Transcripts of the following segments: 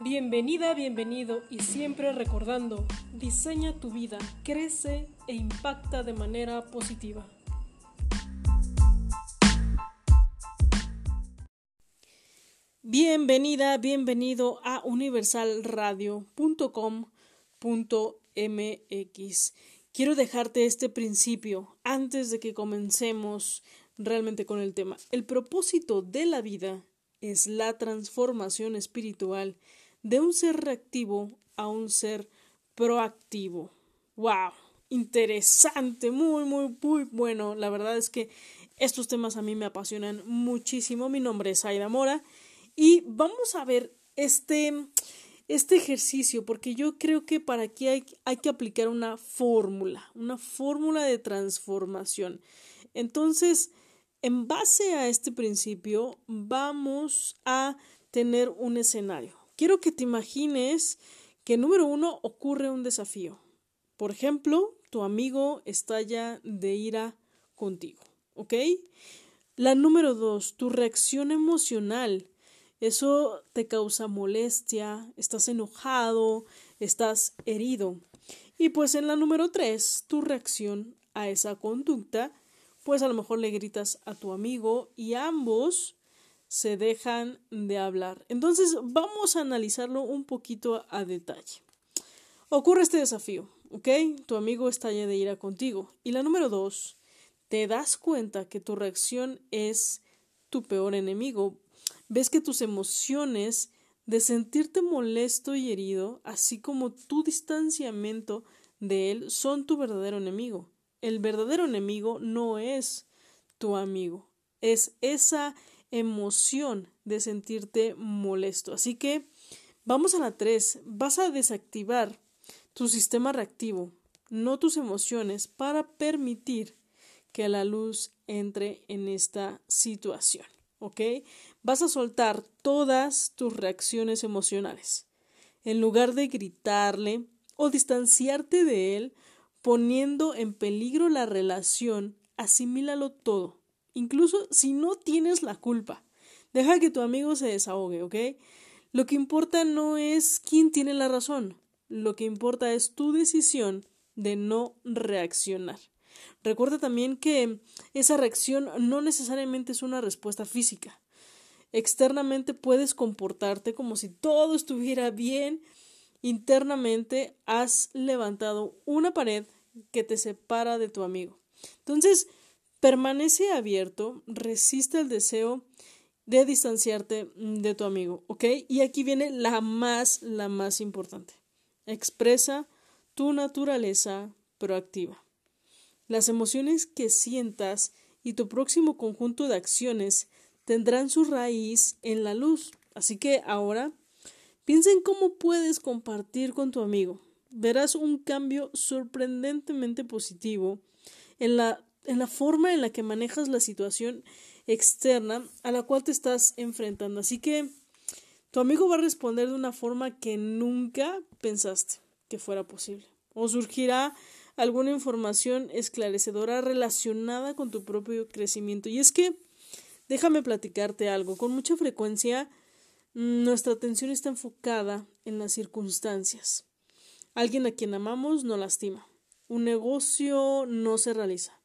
Bienvenida, bienvenido y siempre recordando, diseña tu vida, crece e impacta de manera positiva. Bienvenida, bienvenido a universalradio.com.mx. Quiero dejarte este principio antes de que comencemos realmente con el tema. El propósito de la vida es la transformación espiritual de un ser reactivo a un ser proactivo. ¡Wow! Interesante, muy, muy, muy bueno. La verdad es que estos temas a mí me apasionan muchísimo. Mi nombre es Aida Mora y vamos a ver este, este ejercicio porque yo creo que para aquí hay, hay que aplicar una fórmula, una fórmula de transformación. Entonces, en base a este principio, vamos a tener un escenario quiero que te imagines que número uno ocurre un desafío. Por ejemplo, tu amigo estalla de ira contigo, ¿ok? La número dos, tu reacción emocional. Eso te causa molestia, estás enojado, estás herido. Y pues en la número tres, tu reacción a esa conducta, pues a lo mejor le gritas a tu amigo y ambos se dejan de hablar. Entonces vamos a analizarlo un poquito a detalle. Ocurre este desafío, ¿ok? Tu amigo está ya de ira contigo. Y la número dos, te das cuenta que tu reacción es tu peor enemigo. Ves que tus emociones de sentirte molesto y herido, así como tu distanciamiento de él, son tu verdadero enemigo. El verdadero enemigo no es tu amigo, es esa emoción de sentirte molesto. Así que vamos a la 3. Vas a desactivar tu sistema reactivo, no tus emociones, para permitir que la luz entre en esta situación. ¿Ok? Vas a soltar todas tus reacciones emocionales. En lugar de gritarle o distanciarte de él, poniendo en peligro la relación, asimílalo todo incluso si no tienes la culpa. Deja que tu amigo se desahogue, ¿ok? Lo que importa no es quién tiene la razón, lo que importa es tu decisión de no reaccionar. Recuerda también que esa reacción no necesariamente es una respuesta física. Externamente puedes comportarte como si todo estuviera bien. Internamente has levantado una pared que te separa de tu amigo. Entonces, Permanece abierto, resiste el deseo de distanciarte de tu amigo, ¿ok? Y aquí viene la más, la más importante. Expresa tu naturaleza proactiva. Las emociones que sientas y tu próximo conjunto de acciones tendrán su raíz en la luz. Así que ahora piensa en cómo puedes compartir con tu amigo. Verás un cambio sorprendentemente positivo en la en la forma en la que manejas la situación externa a la cual te estás enfrentando. Así que tu amigo va a responder de una forma que nunca pensaste que fuera posible. O surgirá alguna información esclarecedora relacionada con tu propio crecimiento. Y es que, déjame platicarte algo, con mucha frecuencia nuestra atención está enfocada en las circunstancias. Alguien a quien amamos no lastima. Un negocio no se realiza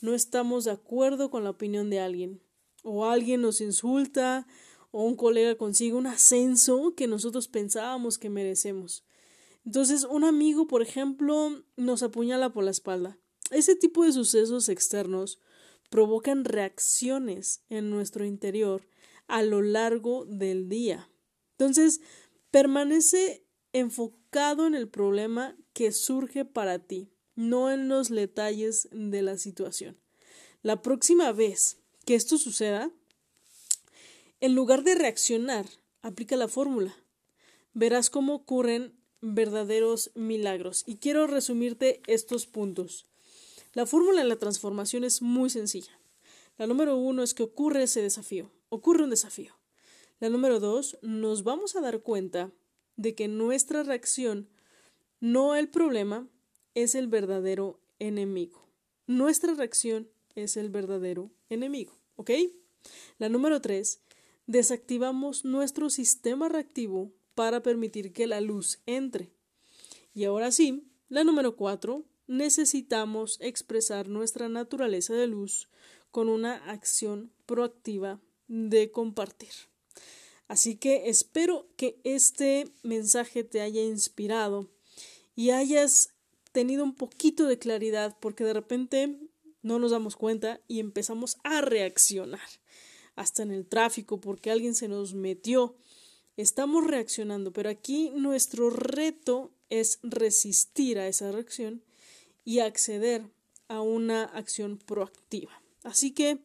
no estamos de acuerdo con la opinión de alguien, o alguien nos insulta, o un colega consigue un ascenso que nosotros pensábamos que merecemos. Entonces, un amigo, por ejemplo, nos apuñala por la espalda. Ese tipo de sucesos externos provocan reacciones en nuestro interior a lo largo del día. Entonces, permanece enfocado en el problema que surge para ti no en los detalles de la situación. La próxima vez que esto suceda, en lugar de reaccionar, aplica la fórmula. Verás cómo ocurren verdaderos milagros. Y quiero resumirte estos puntos. La fórmula de la transformación es muy sencilla. La número uno es que ocurre ese desafío. Ocurre un desafío. La número dos, nos vamos a dar cuenta de que nuestra reacción, no el problema, es el verdadero enemigo. Nuestra reacción es el verdadero enemigo. ¿Ok? La número tres, desactivamos nuestro sistema reactivo para permitir que la luz entre. Y ahora sí, la número cuatro, necesitamos expresar nuestra naturaleza de luz con una acción proactiva de compartir. Así que espero que este mensaje te haya inspirado y hayas tenido un poquito de claridad porque de repente no nos damos cuenta y empezamos a reaccionar. Hasta en el tráfico porque alguien se nos metió. Estamos reaccionando, pero aquí nuestro reto es resistir a esa reacción y acceder a una acción proactiva. Así que,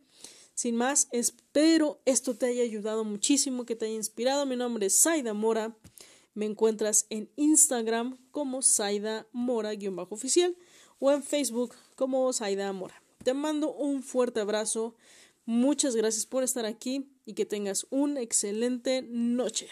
sin más, espero esto te haya ayudado muchísimo, que te haya inspirado. Mi nombre es Saida Mora. Me encuentras en Instagram como Saida Mora-oficial o en Facebook como Saida Mora. Te mando un fuerte abrazo. Muchas gracias por estar aquí y que tengas una excelente noche.